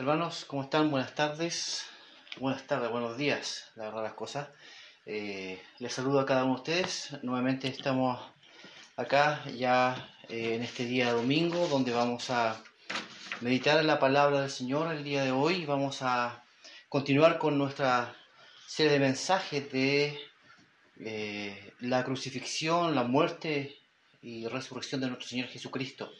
Hermanos, ¿cómo están? Buenas tardes. Buenas tardes, buenos días, la verdad las cosas. Eh, les saludo a cada uno de ustedes. Nuevamente estamos acá ya eh, en este día domingo donde vamos a meditar en la palabra del Señor el día de hoy. Vamos a continuar con nuestra serie de mensajes de eh, la crucifixión, la muerte y resurrección de nuestro Señor Jesucristo.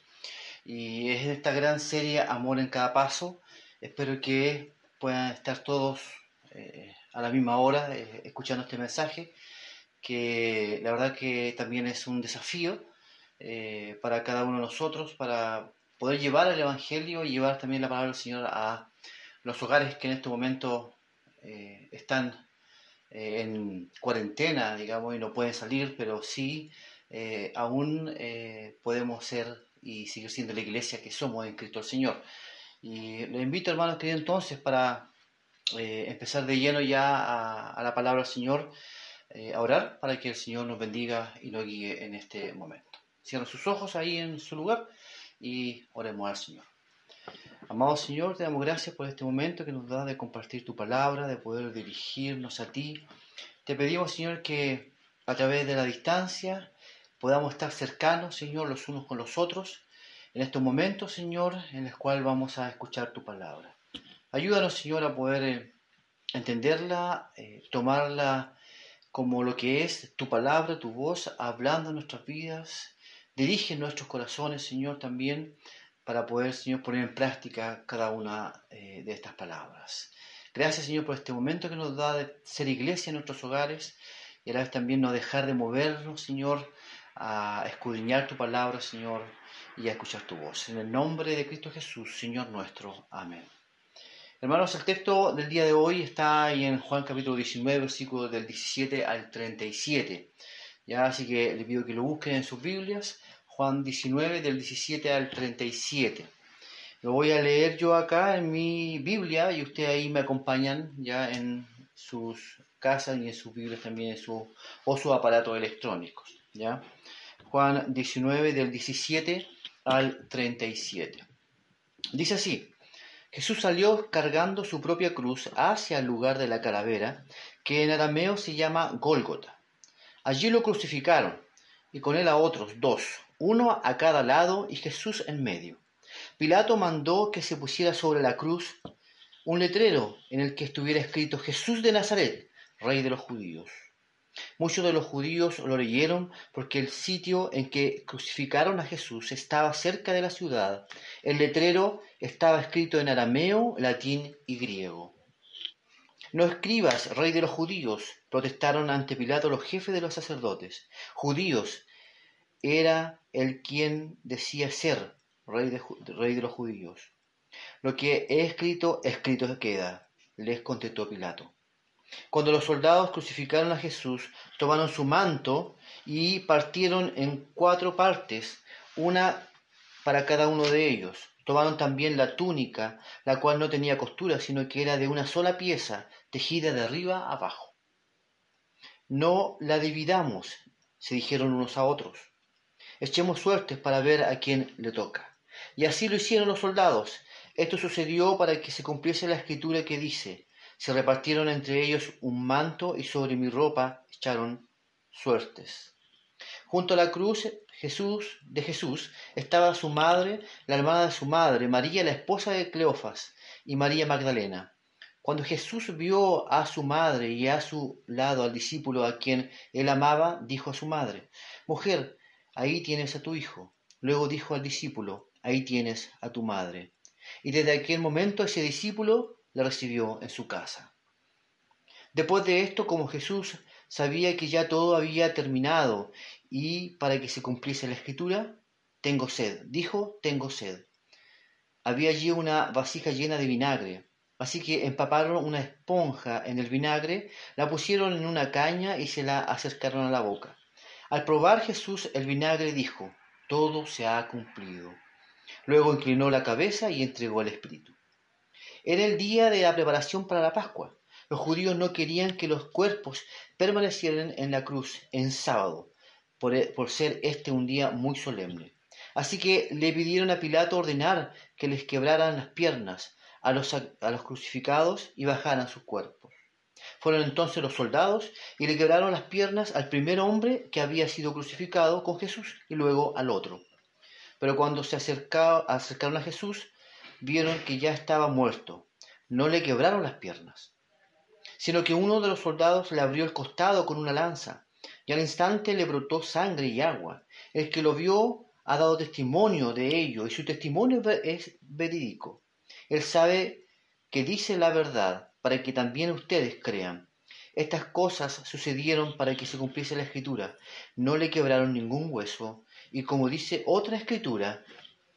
Y es esta gran serie Amor en cada paso Espero que puedan estar todos eh, a la misma hora eh, escuchando este mensaje, que la verdad que también es un desafío eh, para cada uno de nosotros, para poder llevar el Evangelio y llevar también la palabra del Señor a los hogares que en este momento están en cuarentena, digamos, y no pueden salir, pero sí aún podemos ser y seguir siendo la iglesia que somos en Cristo el Señor. Y les invito, hermanos queridos, entonces, para eh, empezar de lleno ya a, la palabra del Señor, eh, a orar para que el Señor nos bendiga y nos guíe en este momento. Cierren sus ojos ahí en su lugar y oremos al Señor. Amado Señor, te damos gracias por este momento que nos da de compartir tu palabra, de poder dirigirnos a ti. Te pedimos, Señor, que a través de la distancia podamos estar cercanos, Señor, los unos con los otros en estos momentos, Señor, en los cuales vamos a escuchar tu palabra. Ayúdanos, Señor, a poder eh, entenderla, eh, tomarla como lo que es tu palabra, tu voz, hablando en nuestras vidas. Dirige nuestros corazones, Señor, también para poder, Señor, poner en práctica cada una eh, de estas palabras. Gracias, Señor, por este momento que nos da de ser iglesia en nuestros hogares y a la vez también no dejar de movernos, Señor, a escudriñar tu palabra, Señor, y a escuchar tu voz. En el nombre de Cristo Jesús, Señor nuestro. Amén. Hermanos, el texto del día de hoy está ahí en Juan capítulo 19, versículo del 17 al 37. Ya, así que les pido que lo busquen en sus Biblias. Juan 19 del 17 al 37. Lo voy a leer yo acá en mi Biblia y ustedes ahí me acompañan ya en sus casas y en sus Biblias también en su, o sus aparatos electrónicos. ¿ya? Juan 19 del 17 al 37. Dice así, Jesús salió cargando su propia cruz hacia el lugar de la calavera, que en arameo se llama Gólgota. Allí lo crucificaron, y con él a otros dos, uno a cada lado y Jesús en medio. Pilato mandó que se pusiera sobre la cruz un letrero en el que estuviera escrito Jesús de Nazaret, rey de los judíos. Muchos de los judíos lo leyeron porque el sitio en que crucificaron a Jesús estaba cerca de la ciudad. El letrero estaba escrito en arameo, latín y griego. No escribas, rey de los judíos, protestaron ante Pilato los jefes de los sacerdotes. Judíos era el quien decía ser rey de, los judíos. Lo que he escrito, escrito queda, les contestó Pilato. Cuando los soldados crucificaron a Jesús, tomaron su manto y partieron en cuatro partes, una para cada uno de ellos. Tomaron también la túnica, la cual no tenía costura, sino que era de una sola pieza, tejida de arriba abajo. No la dividamos, se dijeron unos a otros. Echemos suertes para ver a quién le toca. Y así lo hicieron los soldados. Esto sucedió para que se cumpliese la escritura que dice, se repartieron entre ellos un manto y sobre mi ropa echaron suertes. Junto a la cruz Jesús, de Jesús estaba su madre, la hermana de su madre, María, la esposa de Cleofas, y María Magdalena. Cuando Jesús vio a su madre y a su lado al discípulo a quien él amaba, dijo a su madre, Mujer, ahí tienes a tu hijo. Luego dijo al discípulo, ahí tienes a tu madre. Y desde aquel momento ese discípulo la recibió en su casa. Después de esto, como Jesús sabía que ya todo había terminado y para que se cumpliese la escritura, tengo sed, dijo, tengo sed. Había allí una vasija llena de vinagre, así que empaparon una esponja en el vinagre, la pusieron en una caña y se la acercaron a la boca. Al probar Jesús el vinagre dijo, todo se ha cumplido. Luego inclinó la cabeza y entregó el Espíritu. Era el día de la preparación para la Pascua. Los judíos no querían que los cuerpos permanecieran en la cruz en sábado, por, e, ser este un día muy solemne. Así que le pidieron a Pilato ordenar que les quebraran las piernas, a los, a los crucificados y bajaran sus cuerpos. Fueron entonces los soldados y le quebraron las piernas al primer hombre que había sido crucificado con Jesús y luego al otro. Pero cuando se acercaron a Jesús, vieron que ya estaba muerto. No le quebraron las piernas, sino que uno de los soldados le abrió el costado con una lanza, y al instante le brotó sangre y agua. El que lo vio ha dado testimonio de ello, y su testimonio es verídico. Él sabe que dice la verdad, para que también ustedes crean. Estas cosas sucedieron para que se cumpliese la escritura. No le quebraron ningún hueso, y como dice otra escritura,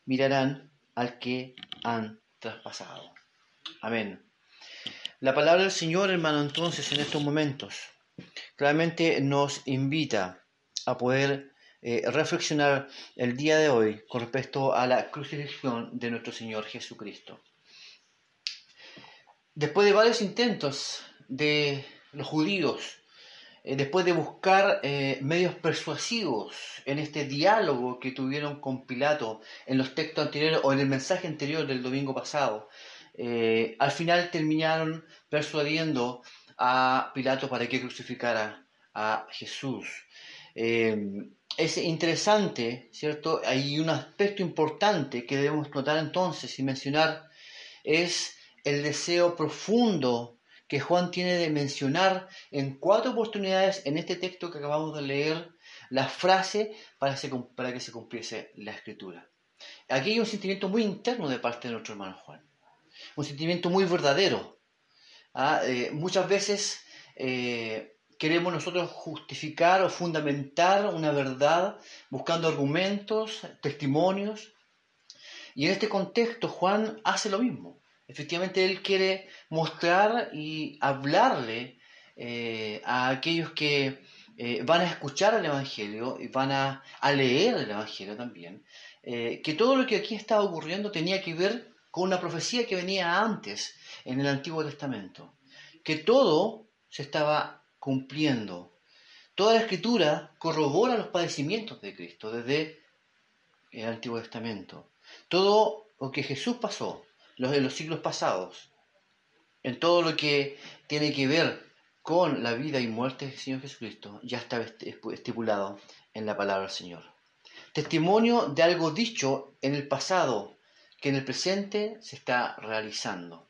mirarán al que han traspasado. Amén. La palabra del Señor, hermano, entonces en estos momentos, claramente nos invita a poder eh, reflexionar el día de hoy con respecto a la crucifixión de nuestro Señor Jesucristo. Después de varios intentos de los judíos, después de buscar eh, medios persuasivos en este diálogo que tuvieron con Pilato en los textos anteriores o en el mensaje anterior del domingo pasado, eh, al final terminaron persuadiendo a Pilato para que crucificara a Jesús. es interesante, ¿cierto? Hay un aspecto importante que debemos notar entonces y mencionar, es el deseo profundo que Juan tiene de mencionar en cuatro oportunidades en este texto que acabamos de leer la frase para, que se cumpliese la escritura. Aquí hay un sentimiento muy interno de parte de nuestro hermano Juan, un sentimiento muy verdadero. ¿ah? Eh, muchas veces eh, queremos nosotros justificar o fundamentar una verdad buscando argumentos, testimonios, y en este contexto Juan hace lo mismo. Efectivamente, Él quiere mostrar y hablarle eh, a aquellos que eh, van a escuchar el Evangelio y van a, leer el Evangelio también, eh, que todo lo que aquí estaba ocurriendo tenía que ver con una profecía que venía antes en el Antiguo Testamento, que todo se estaba cumpliendo. Toda la escritura corrobora los padecimientos de Cristo desde el Antiguo Testamento. Todo lo que Jesús pasó, los de los siglos pasados, en todo lo que tiene que ver con la vida y muerte del Señor Jesucristo, ya está estipulado en la palabra del Señor. Testimonio de algo dicho en el pasado, que en el presente se está realizando.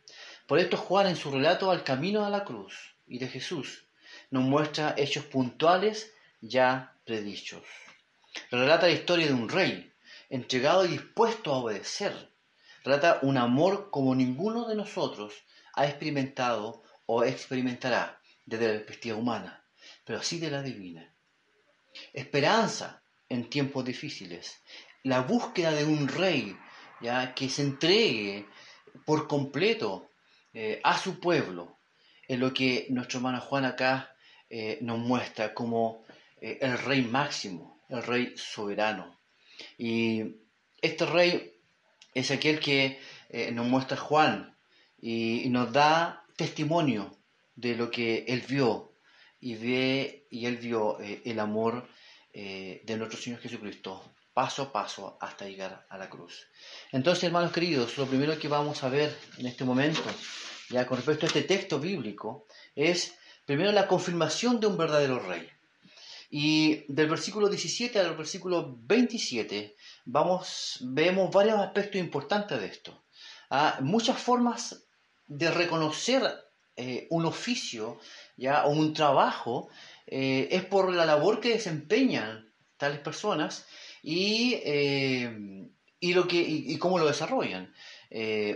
Por esto Juan en su relato al camino a la cruz y de Jesús nos muestra hechos puntuales ya predichos. Relata la historia de un rey, entregado y dispuesto a obedecer, Trata un amor como ninguno de nosotros ha experimentado o experimentará desde la perspectiva humana, pero sí de la divina. Esperanza en tiempos difíciles, la búsqueda de un rey ya que se entregue por completo eh, a su pueblo, es lo que nuestro hermano Juan acá eh, nos muestra como eh, el rey máximo, el rey soberano. Y este rey es aquel que eh, nos muestra Juan y, nos da testimonio de lo que él vio y ve y él vio eh, el amor eh, de nuestro Señor Jesucristo paso a paso hasta llegar a la cruz. Entonces, hermanos queridos, lo primero que vamos a ver en este momento, ya con respecto a este texto bíblico, es primero la confirmación de un verdadero rey. Y del versículo 17 al versículo 27 vamos, vemos varios aspectos importantes de esto. ¿ah? muchas formas de reconocer eh, un oficio ¿ya? o un trabajo eh, es por la labor que desempeñan tales personas y, eh, y, lo que, y, cómo lo desarrollan.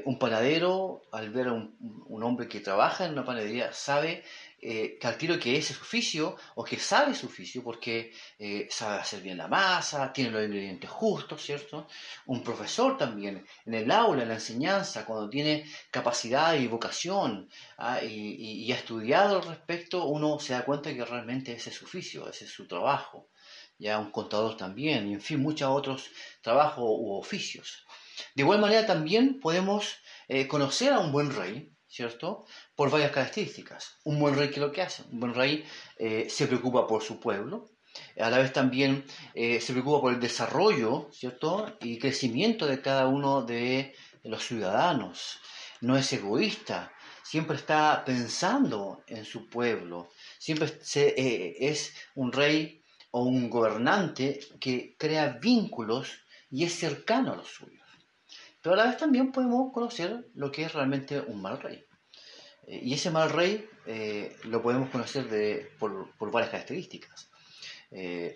un panadero, al ver a un, un, hombre que trabaja en una panadería, sabe eh, que que es su oficio o que sabe su oficio porque eh, sabe hacer bien la masa, tiene los ingredientes justos, ¿cierto? Un profesor también, en el aula, en la enseñanza, cuando tiene capacidad y vocación ah, y, ha estudiado al respecto, uno se da cuenta que realmente ese es su oficio, ese es su trabajo. Ya un contador también, y en fin, muchos otros trabajos u oficios. De igual manera también podemos eh, conocer a un buen rey, ¿cierto? Por varias características. Un buen rey, que lo que hace? Un buen rey eh, se preocupa por su pueblo, a la vez también eh, se preocupa por el desarrollo, ¿cierto? Y crecimiento de cada uno de los ciudadanos. no es egoísta, siempre está pensando en su pueblo, siempre eh, es un rey o un gobernante que crea vínculos y es cercano a los suyos. Pero a la vez también podemos conocer lo que es realmente un mal rey. Eh, y ese mal rey eh, lo podemos conocer de, por, varias características.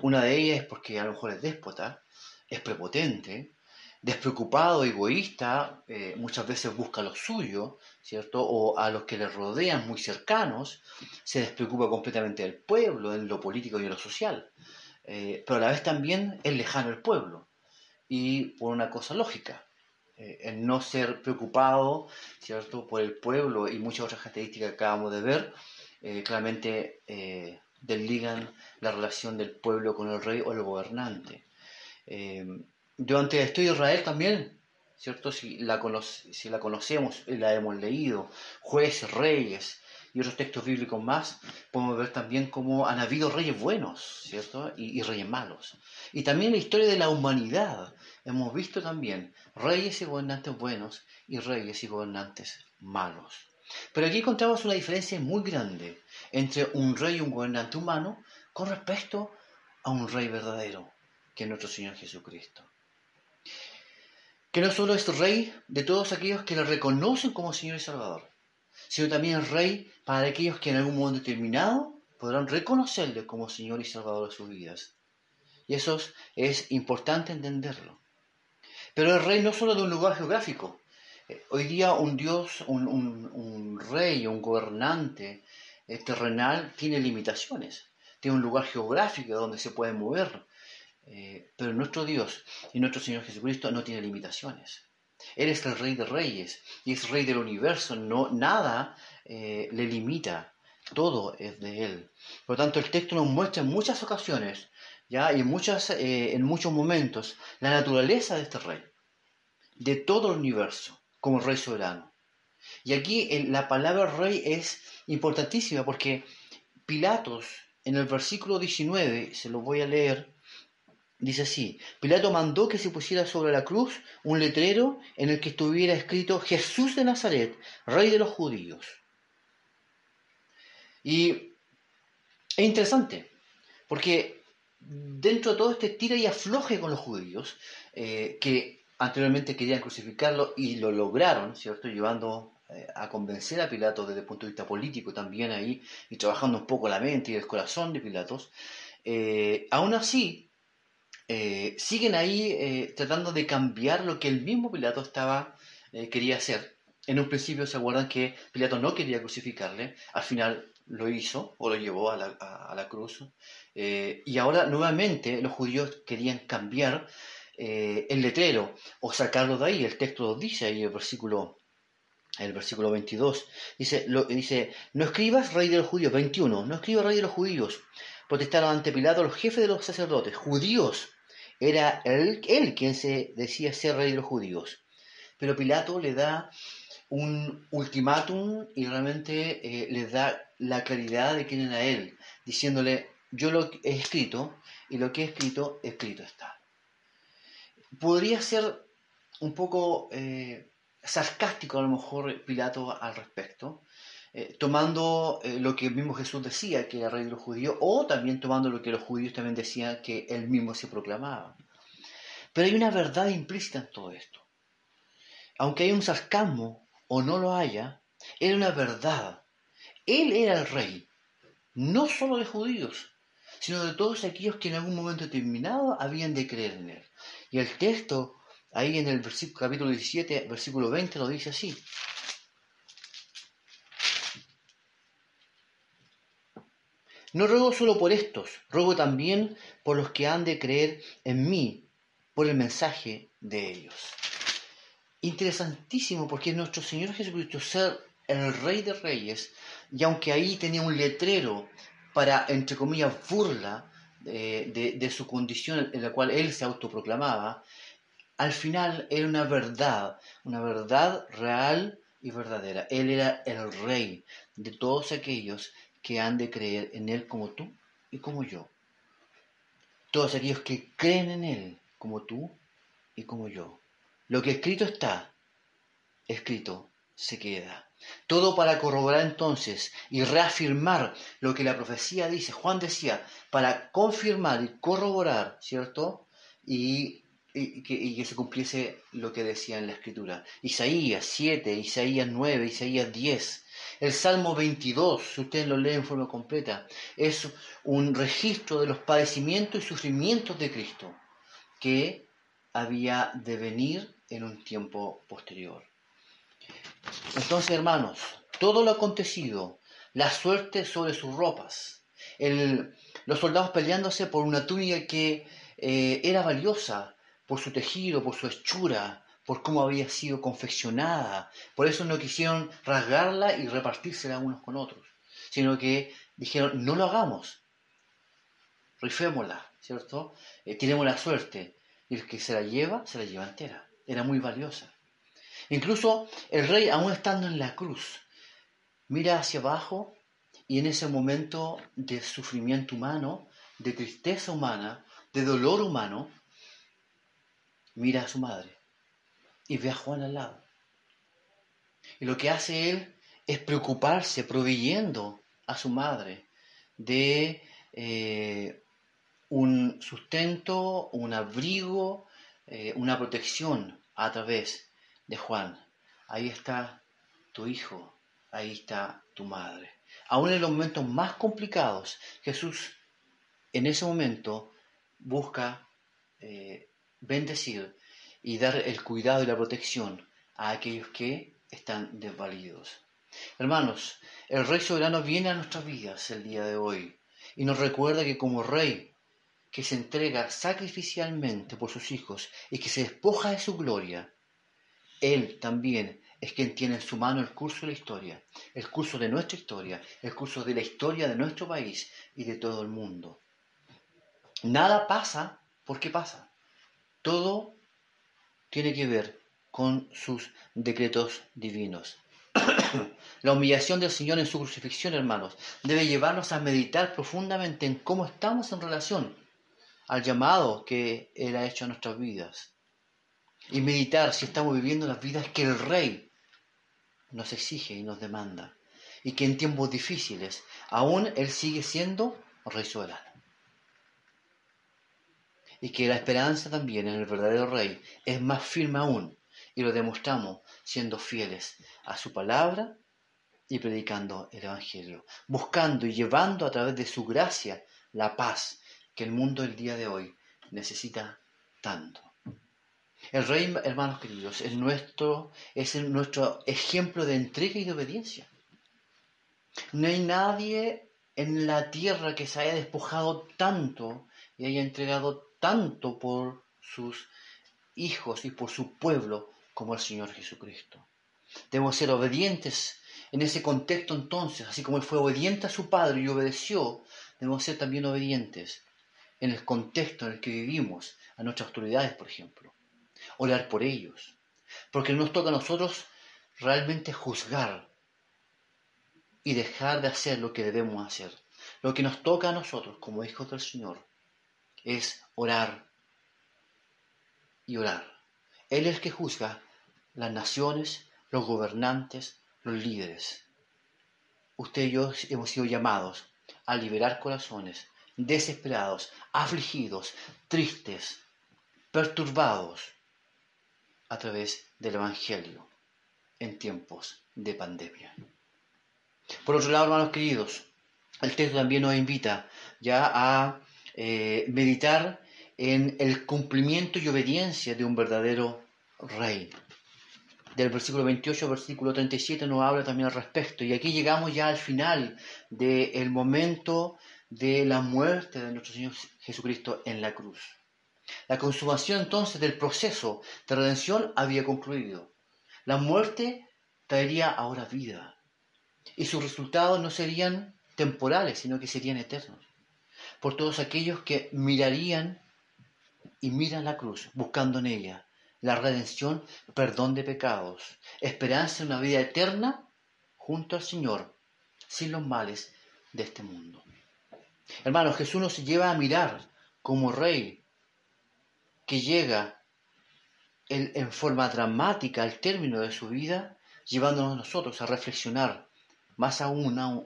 una de ellas es porque a lo mejor es déspota, es prepotente, despreocupado, egoísta, eh, muchas veces busca lo suyo, ¿cierto? O a los que le rodean muy cercanos, se despreocupa completamente del pueblo, en lo político y en lo social. Eh, pero a la vez también es lejano el pueblo. Y por una cosa lógica, eh, el no ser preocupado, ¿cierto? Por el pueblo y muchas otras características que acabamos de ver, claramente desligan la relación del pueblo con el rey o el gobernante durante el estudio de Israel también, ¿cierto? Si la, si la conocemos y la hemos leído, jueces, reyes y otros textos bíblicos más, podemos ver también cómo han habido reyes buenos, ¿cierto? Y, reyes malos. Y también en la historia de la humanidad hemos visto también reyes y gobernantes buenos y reyes y gobernantes malos. Pero aquí encontramos una diferencia muy grande entre un rey y un gobernante humano con respecto a un rey verdadero, que es nuestro Señor Jesucristo que no solo es rey de todos aquellos que le reconocen como Señor y Salvador, sino también rey para aquellos que en algún momento determinado podrán reconocerle como Señor y Salvador de sus vidas. Y eso es importante entenderlo. Pero el rey no solo de un lugar geográfico. Eh, hoy día un Dios, un, un rey, un gobernante eh, terrenal tiene limitaciones. Tiene un lugar geográfico donde se puede mover. Eh, pero nuestro Dios y nuestro Señor Jesucristo no tiene limitaciones. Él es el Rey de Reyes y es Rey del universo. No, nada eh, le limita. Todo es de Él. Por lo tanto, el texto nos muestra en muchas ocasiones, ya y en, muchas, eh, en muchos momentos, la naturaleza de este Rey, de todo el universo, como Rey soberano. Y aquí la palabra Rey es importantísima porque Pilatos, en el versículo 19, se lo voy a leer, Dice así, Pilato mandó que se pusiera sobre la cruz un letrero en el que estuviera escrito Jesús de Nazaret, rey de los judíos. Y es interesante, porque dentro de todo este tira y afloje con los judíos, eh, que anteriormente querían crucificarlo y lo lograron, ¿cierto? Llevando eh, a convencer a Pilato desde el punto de vista político también ahí, y trabajando un poco la mente y el corazón de Pilatos. Eh, aún así, eh, siguen ahí eh, tratando de cambiar lo que el mismo Pilato estaba, eh, quería hacer. En un principio se acuerdan que Pilato no quería crucificarle, al final lo hizo o lo llevó a la, cruz. y ahora nuevamente los judíos querían cambiar el letrero o sacarlo de ahí. El texto lo dice ahí, el versículo el versículo 22, dice, dice, no escribas rey de los judíos, 21, no escribas rey de los judíos, protestaron ante Pilato los jefes de los sacerdotes, judíos, era él, quien se decía ser rey de los judíos. Pero Pilato le da un ultimátum y realmente eh, le da la claridad de quién era él, diciéndole, yo lo he escrito y lo que he escrito, escrito está. Podría ser un poco eh, sarcástico a lo mejor Pilato al respecto, eh, tomando eh, lo que el mismo Jesús decía, que era rey de los judíos, o también tomando lo que los judíos también decían, que él mismo se proclamaba. Pero hay una verdad implícita en todo esto. Aunque hay un sarcasmo o no lo haya, era una verdad. Él era el rey, no solo de judíos, sino de todos aquellos que en algún momento determinado habían de creer en él. Y el texto, ahí en el capítulo 17, versículo 20, lo dice así. No ruego solo por estos, ruego también por los que han de creer en mí por el mensaje de ellos. Interesantísimo porque nuestro Señor Jesucristo ser el Rey de Reyes, y aunque ahí tenía un letrero para, entre comillas, burla de, de su condición en la cual Él se autoproclamaba, al final era una verdad, una verdad real y verdadera. Él era el Rey de todos aquellos que han de creer en Él como tú y como yo. Todos aquellos que creen en Él como tú y como yo. Lo que escrito está, escrito se queda. Todo para corroborar entonces y reafirmar lo que la profecía dice. Juan decía, para confirmar y corroborar, ¿cierto? Y, que, se cumpliese lo que decía en la escritura. Isaías 7, Isaías 9, Isaías 10. El Salmo 22, si ustedes lo leen en forma completa, es un registro de los padecimientos y sufrimientos de Cristo que había de venir en un tiempo posterior. Entonces, hermanos, todo lo acontecido, la suerte sobre sus ropas, los soldados peleándose por una túnica que eh, era valiosa por su tejido, por su hechura, por cómo había sido confeccionada. Por eso no quisieron rasgarla y repartírsela unos con otros, sino que dijeron, no lo hagamos, rifémosla, ¿cierto? Eh, tenemos la suerte. Y el que se la lleva, se la lleva entera. Era muy valiosa. Incluso el rey, aún estando en la cruz, mira hacia abajo y en ese momento de sufrimiento humano, de tristeza humana, de dolor humano, mira a su madre y ve a Juan al lado. Y lo que hace él es preocuparse, proveyendo a su madre de eh, un sustento, un abrigo, eh, una protección a través de Juan. Ahí está tu hijo, ahí está tu madre. Aún en los momentos más complicados, Jesús en ese momento busca eh, bendecir y dar el cuidado y la protección a aquellos que están desvalidos. Hermanos, el Rey Soberano viene a nuestras vidas el día de hoy y nos recuerda que como Rey que se entrega sacrificialmente por sus hijos y que se despoja de su gloria, él también es quien tiene en su mano el curso de la historia, el curso de nuestra historia, el curso de la historia de nuestro país y de todo el mundo. Nada pasa porque pasa. Todo tiene que ver con sus decretos divinos. la humillación del Señor en su crucifixión, hermanos, debe llevarnos a meditar profundamente en cómo estamos en relación al llamado que Él ha hecho a nuestras vidas y meditar si estamos viviendo las vidas que el Rey nos exige y nos demanda. Y que en tiempos difíciles aún Él sigue siendo Rey soberano. Y que la esperanza también en el verdadero Rey es más firme aún. Y lo demostramos siendo fieles a su palabra y predicando el Evangelio. Buscando y llevando a través de su gracia la paz que el mundo el día de hoy necesita tanto. El rey, hermanos queridos, es nuestro, es nuestro ejemplo de entrega y de obediencia. No hay nadie en la tierra que se haya despojado tanto y haya entregado tanto por sus hijos y por su pueblo como el Señor Jesucristo. Debemos ser obedientes en ese contexto entonces, así como Él fue obediente a su Padre y obedeció, debemos ser también obedientes en el contexto en el que vivimos, a nuestras autoridades, por ejemplo orar por ellos, porque nos toca a nosotros realmente juzgar y dejar de hacer lo que debemos hacer. Lo que nos toca a nosotros como hijos del Señor es orar y orar. Él es el que juzga las naciones, los gobernantes, los líderes. Usted y yo hemos sido llamados a liberar corazones desesperados, afligidos, tristes, perturbados, a través del Evangelio en tiempos de pandemia. Por otro lado, hermanos queridos, el texto también nos invita ya a eh, meditar en el cumplimiento y obediencia de un verdadero rey. Del versículo 28 al versículo 37 nos habla también al respecto. Y aquí llegamos ya al final del momento de la muerte de nuestro Señor Jesucristo en la cruz. La consumación entonces del proceso de redención había concluido. La muerte traería ahora vida y sus resultados no serían temporales, sino que serían eternos. Por todos aquellos que mirarían y miran la cruz, buscando en ella la redención, perdón de pecados, esperanza en una vida eterna junto al Señor, sin los males de este mundo. Hermanos, Jesús nos lleva a mirar como Rey que llega en forma dramática al término de su vida llevándonos nosotros a reflexionar más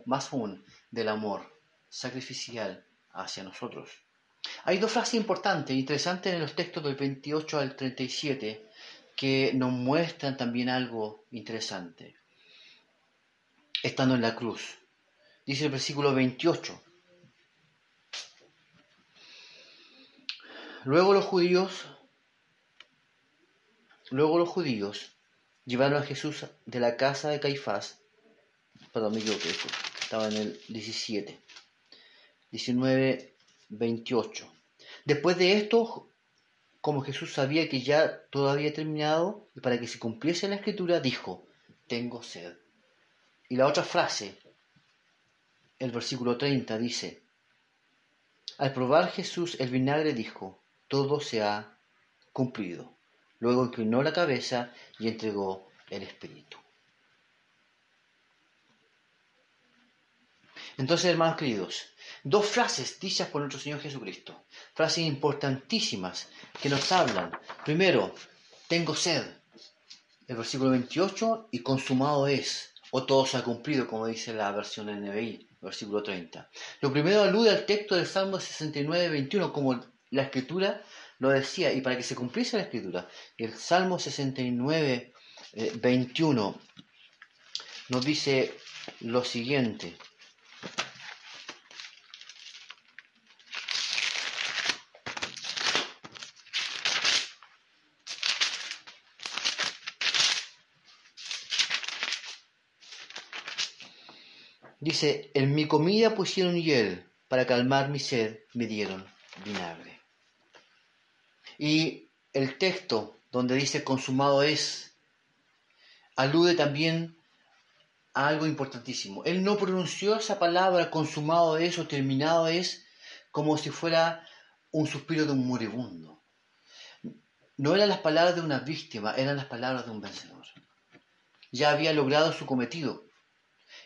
más aún del amor sacrificial hacia nosotros. Hay dos frases importantes e interesantes en los textos del 28 al 37 que nos muestran también algo interesante. Estando en la cruz. Dice el versículo 28. Luego los judíos, luego los judíos llevaron a Jesús de la casa de Caifás, perdón, me equivoqué, estaba en el 17, 19, 28. Después de esto, como Jesús sabía que ya todo había terminado, y para que se cumpliese la escritura, dijo, tengo sed. Y la otra frase, el versículo 30, dice, al probar Jesús el vinagre dijo, todo se ha cumplido. Luego inclinó la cabeza y entregó el Espíritu. Entonces, hermanos queridos, dos frases dichas por nuestro Señor Jesucristo, frases importantísimas que nos hablan. Primero, tengo sed, el versículo 28, y consumado es, o todo se ha cumplido, como dice la versión NBI, versículo 30. Lo primero alude al texto del Salmo 69, 21, como la escritura lo decía, y para que se cumpliese la escritura. El Salmo 69, 21 eh, nos dice lo siguiente. Dice, en mi comida pusieron hiel, para calmar mi sed me dieron vinagre. Y el texto donde dice consumado es, alude también a algo importantísimo. Él no pronunció esa palabra consumado es o terminado es como si fuera un suspiro de un moribundo. No eran las palabras de una víctima, eran las palabras de un vencedor. Ya había logrado su cometido.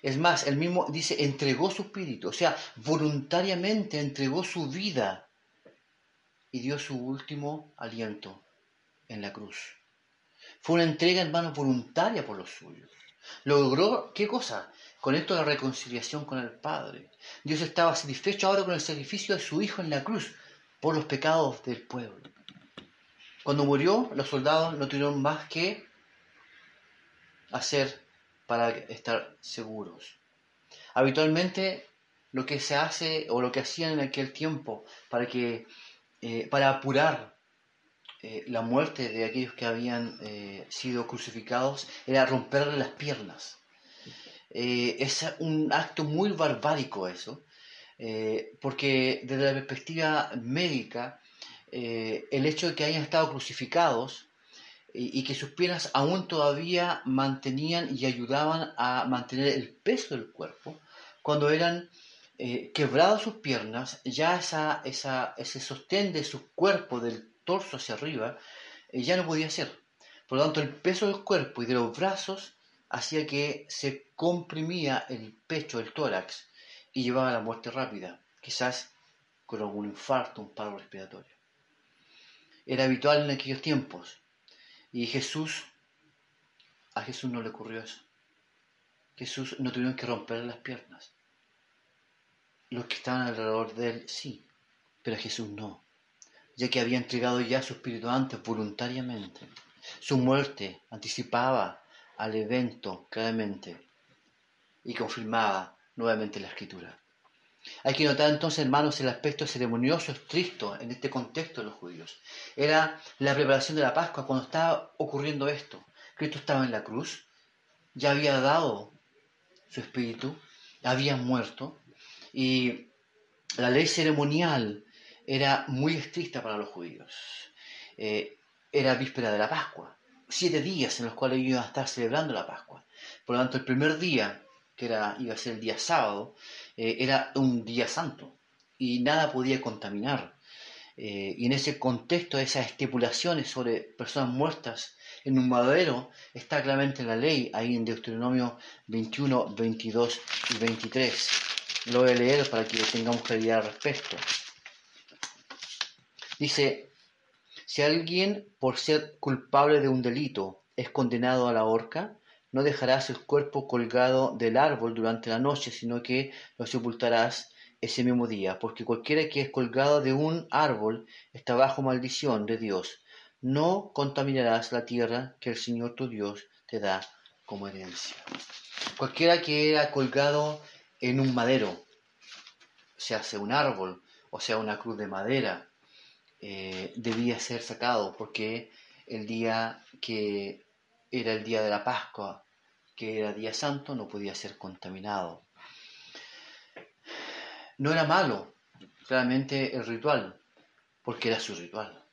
Es más, él mismo dice, entregó su espíritu, o sea, voluntariamente entregó su vida y dio su último aliento en la cruz. Fue una entrega, hermano, voluntaria por los suyos. Logró, ¿qué cosa? Con esto la reconciliación con el Padre. Dios estaba satisfecho ahora con el sacrificio de su Hijo en la cruz por los pecados del pueblo. Cuando murió, los soldados no tuvieron más que hacer para estar seguros. Habitualmente lo que se hace o lo que hacían en aquel tiempo para que eh, para apurar eh, la muerte de aquellos que habían eh, sido crucificados era romperle las piernas. es un acto muy barbárico eso, porque desde la perspectiva médica, el hecho de que hayan estado crucificados y, que sus piernas aún todavía mantenían y ayudaban a mantener el peso del cuerpo, cuando eran eh, quebradas sus piernas, ya esa, esa, ese sostén de su cuerpo, del torso hacia arriba, eh, ya no podía ser. Por lo tanto, el peso del cuerpo y de los brazos hacía que se comprimía el pecho, el tórax, y llevaba a la muerte rápida, quizás con algún infarto, un paro respiratorio. Era habitual en aquellos tiempos y Jesús, a Jesús no le ocurrió eso. Jesús no tuvieron que romper las piernas. Los que estaban alrededor de él sí, pero a Jesús no, ya que había entregado ya su espíritu antes voluntariamente. Su muerte anticipaba al evento claramente y confirmaba nuevamente la escritura. Hay que notar entonces, hermanos, el aspecto ceremonioso estricto en este contexto de los judíos. Era la preparación de la Pascua cuando estaba ocurriendo esto. Cristo estaba en la cruz, ya había dado su espíritu, había muerto y la ley ceremonial era muy estricta para los judíos. Eh, era víspera de la Pascua, siete días en los cuales iban a estar celebrando la Pascua. Por lo tanto, el primer día que era, iba a ser el día sábado, eh, era un día santo y nada podía contaminar. Eh, y en ese contexto, esas estipulaciones sobre personas muertas en un madero está claramente en la ley, ahí en Deuteronomio 21, 22 y 23. Lo voy a leer para que tengamos claridad al respecto. Dice, si alguien por ser culpable de un delito es condenado a la horca, no dejarás el cuerpo colgado del árbol durante la noche, sino que lo sepultarás ese mismo día, porque cualquiera que es colgado de un árbol está bajo maldición de Dios. No contaminarás la tierra que el Señor tu Dios te da como herencia. Cualquiera que era colgado en un madero, sea un árbol o sea una cruz de madera, eh, debía ser sacado porque el día que era el día de la Pascua, que era día santo, no podía ser contaminado. No era malo, claramente, el ritual, porque era su ritual.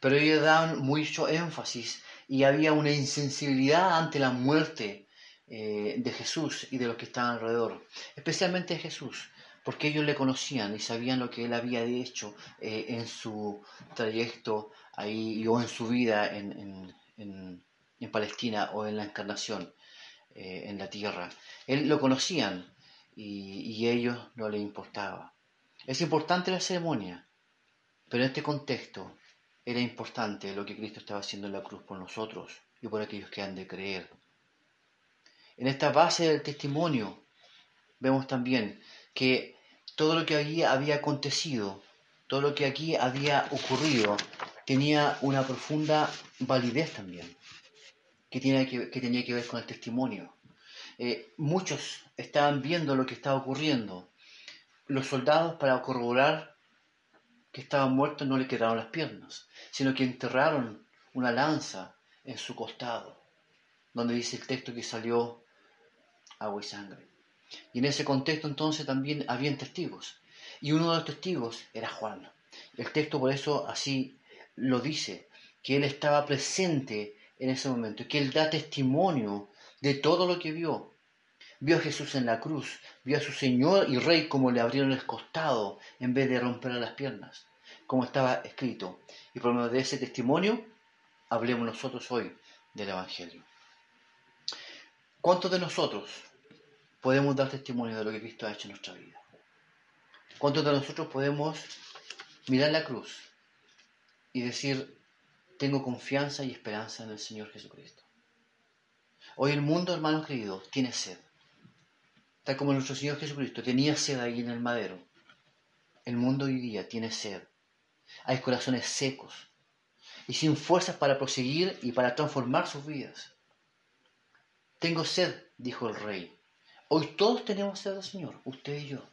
Pero ellos daban mucho énfasis y había una insensibilidad ante la muerte eh, de Jesús y de los que estaban alrededor, especialmente de Jesús, porque ellos le conocían y sabían lo que él había hecho eh, en su trayecto ahí o en su vida en, Palestina o en la encarnación eh, en la tierra. Él lo conocían y, a ellos no les importaba. Es importante la ceremonia, pero en este contexto era importante lo que Cristo estaba haciendo en la cruz por nosotros y por aquellos que han de creer. En esta base del testimonio vemos también que todo lo que allí había acontecido, todo lo que aquí había ocurrido, tenía una profunda validez también, que, tiene que, que tenía que ver con el testimonio. Eh, muchos estaban viendo lo que estaba ocurriendo. Los soldados, para corroborar que estaban muertos, no le quedaron las piernas, sino que enterraron una lanza en su costado, donde dice el texto que salió agua y sangre. Y en ese contexto entonces también habían testigos. Y uno de los testigos era Juan. El texto por eso así lo dice, que él estaba presente en ese momento, que él da testimonio de todo lo que vio. Vio a Jesús en la cruz, vio a su Señor y Rey como le abrieron el costado en vez de romperle las piernas, como estaba escrito. Y por medio de ese testimonio, hablemos nosotros hoy del Evangelio. ¿Cuántos de nosotros podemos dar testimonio de lo que Cristo ha hecho en nuestra vida? ¿Cuántos de nosotros podemos mirar la cruz y decir, tengo confianza y esperanza en el Señor Jesucristo? Hoy el mundo, hermanos queridos, tiene sed. Tal como nuestro Señor Jesucristo tenía sed ahí en el madero. El mundo hoy día tiene sed. Hay corazones secos y sin fuerzas para proseguir y para transformar sus vidas. Tengo sed, dijo el rey. Hoy todos tenemos sed del Señor, usted y yo.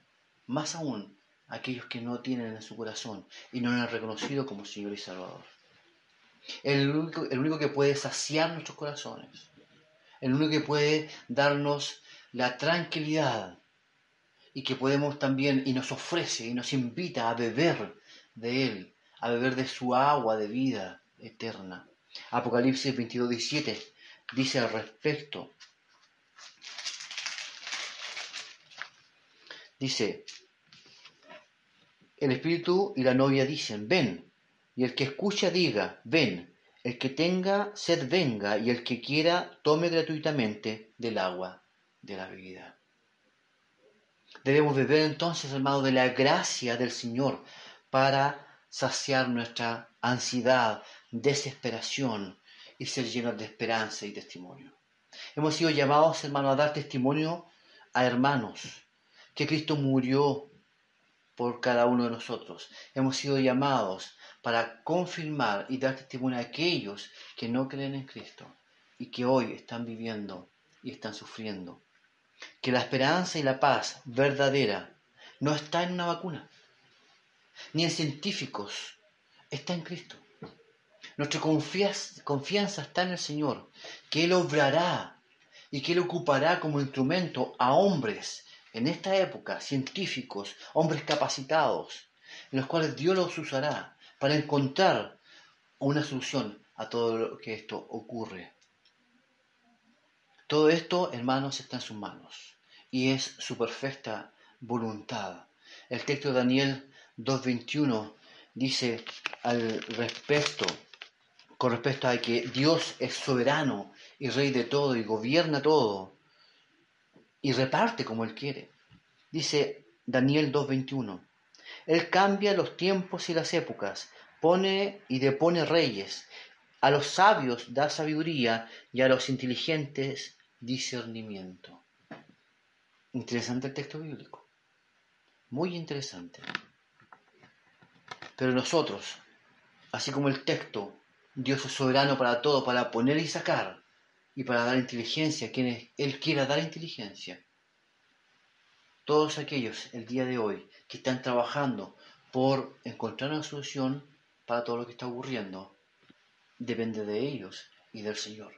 Más aún aquellos que no tienen en su corazón y no lo han reconocido como Señor y Salvador. El único, el único que puede saciar nuestros corazones el único que puede darnos la tranquilidad y que podemos también, y nos ofrece y nos invita a beber de Él, a beber de su agua de vida eterna. Apocalipsis 22, 17 dice al respecto, dice, el Espíritu y la novia dicen, ven, y el que escucha diga, ven, el que tenga sed venga, y el que quiera tome gratuitamente del agua de la vida. Debemos beber entonces, hermano, de la gracia del Señor para saciar nuestra ansiedad, desesperación y ser llenos de esperanza y testimonio. Hemos sido llamados, hermano, a dar testimonio a hermanos, que Cristo murió por cada uno de nosotros. Hemos sido llamados para confirmar y dar testimonio a aquellos que no creen en Cristo y que hoy están viviendo y están sufriendo. Que la esperanza y la paz verdadera no está en una vacuna, ni en científicos, está en Cristo. Nuestra confianza está en el Señor, que Él obrará y que Él ocupará como instrumento a hombres en esta época, científicos, hombres capacitados, en los cuales Dios los usará para encontrar una solución a todo lo que esto ocurre. Todo esto, hermanos, está en sus manos y es su perfecta voluntad. El texto de Daniel 2.21 dice al respecto, con respecto a que Dios es soberano y rey de todo y gobierna todo y reparte como Él quiere. Dice Daniel 2.21, Él cambia los tiempos y las épocas, pone y depone reyes, a los sabios da sabiduría y a los inteligentes discernimiento. Interesante el texto bíblico. Muy interesante. Pero nosotros, así como el texto, Dios es soberano para todo, para poner y sacar, y para dar inteligencia a quienes Él quiera dar inteligencia. Todos aquellos el día de hoy que están trabajando por encontrar una solución para todo lo que está ocurriendo, depende de ellos y del Señor.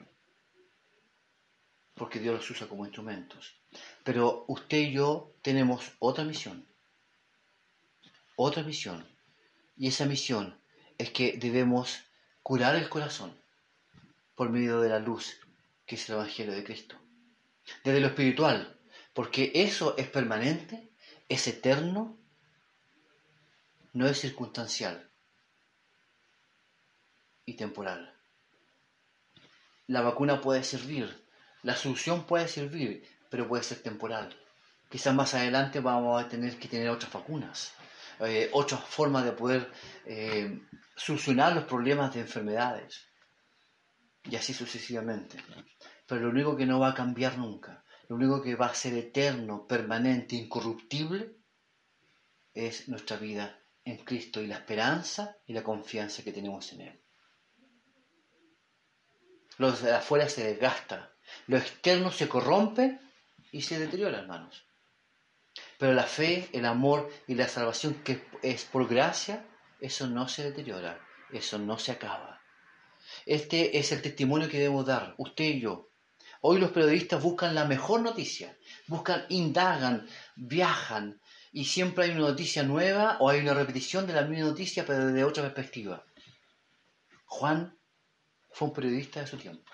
Porque Dios los usa como instrumentos. Pero usted y yo tenemos otra misión. Otra misión. Y esa misión es que debemos curar el corazón por medio de la luz que es el Evangelio de Cristo. Desde lo espiritual, porque eso es permanente, es eterno, no es circunstancial y temporal. La vacuna puede servir, la solución puede servir, pero puede ser temporal. Quizás más adelante vamos a tener que tener otras vacunas, eh, otras formas de poder eh, solucionar los problemas de enfermedades y así sucesivamente. Pero lo único que no va a cambiar nunca, lo único que va a ser eterno, permanente, incorruptible, es nuestra vida en Cristo y la esperanza y la confianza que tenemos en Él. Lo de afuera se desgasta, lo externo se corrompe y se deteriora, hermanos. Pero la fe, el amor y la salvación que es por gracia, eso no se deteriora, eso no se acaba. Este es el testimonio que debemos dar, usted y yo. Hoy los periodistas buscan la mejor noticia, buscan, indagan, viajan y siempre hay una noticia nueva o hay una repetición de la misma noticia pero desde otra perspectiva. Juan fue un periodista de su tiempo.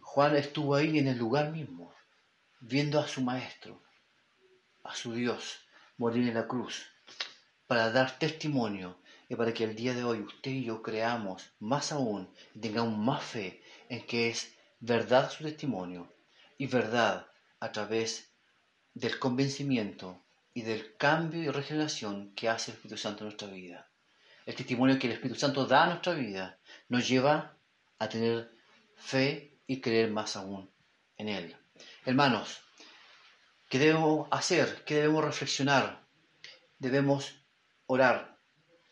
Juan estuvo ahí en el lugar mismo, viendo a su maestro, a su Dios, morir en la cruz, para dar testimonio y para que el día de hoy usted y yo creamos más aún y tengamos más fe en que es verdad su testimonio y verdad a través del convencimiento y del cambio y regeneración que hace el Espíritu Santo en nuestra vida. El testimonio que el Espíritu Santo da a nuestra vida nos lleva a tener fe y creer más aún en Él. Hermanos, ¿qué debemos hacer? ¿Qué debemos reflexionar? Debemos orar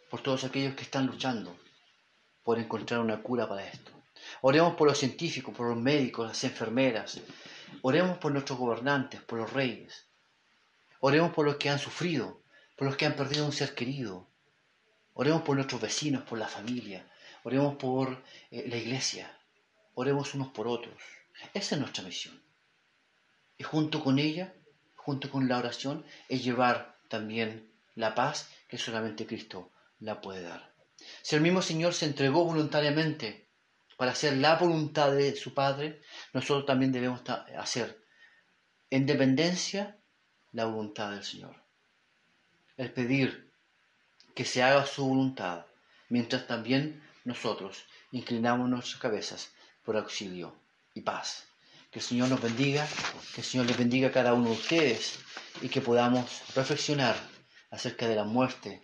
por todos aquellos que están luchando por encontrar una cura para esto. Oremos por los científicos, por los médicos, las enfermeras. Oremos por nuestros gobernantes, por los reyes. Oremos por los que han sufrido, por los que han perdido un ser querido. Oremos por nuestros vecinos, por la familia. Oremos por eh, la iglesia. Oremos unos por otros. Esa es nuestra misión. Y junto con ella, junto con la oración, es llevar también la paz que solamente Cristo la puede dar. Si el mismo Señor se entregó voluntariamente para hacer la voluntad de su Padre, nosotros también debemos hacer en dependencia la voluntad del Señor. El pedir que se haga su voluntad, mientras también nosotros inclinamos nuestras cabezas por auxilio y paz. Que el Señor nos bendiga, que el Señor les bendiga a cada uno de ustedes y que podamos reflexionar acerca de la muerte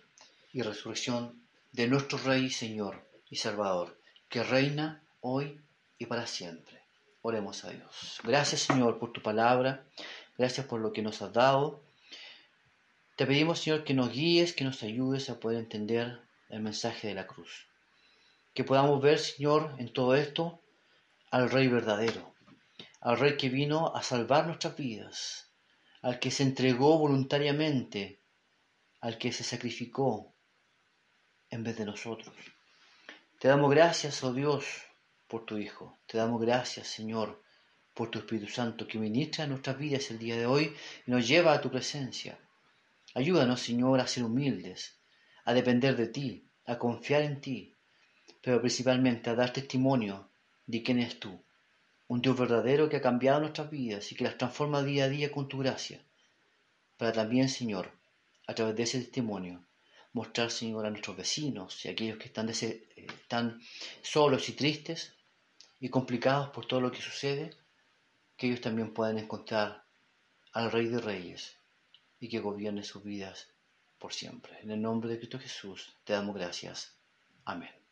y resurrección de nuestro Rey, Señor y Salvador, que reina hoy y para siempre. Oremos a Dios. Gracias, Señor, por tu palabra. Gracias por lo que nos has dado. Te pedimos, Señor, que nos guíes, que nos ayudes a poder entender el mensaje de la cruz. Que podamos ver, Señor, en todo esto al Rey verdadero, al Rey que vino a salvar nuestras vidas, al que se entregó voluntariamente, al que se sacrificó en vez de nosotros. Te damos gracias, oh Dios, por tu Hijo. Te damos gracias, Señor, por tu Espíritu Santo que ministra nuestras vidas el día de hoy y nos lleva a tu presencia. Ayúdanos, Señor, a ser humildes, a depender de ti, a confiar en ti, pero principalmente a dar testimonio de quién es tú, un Dios verdadero que ha cambiado nuestras vidas y que las transforma día a día con tu gracia, para también, Señor, a través de ese testimonio, mostrar, Señor, a nuestros vecinos y a aquellos que están, eh, están solos y tristes y complicados por todo lo que sucede, que ellos también puedan encontrar al Rey de Reyes y que gobierne sus vidas por siempre. En el nombre de Cristo Jesús te damos gracias. Amén.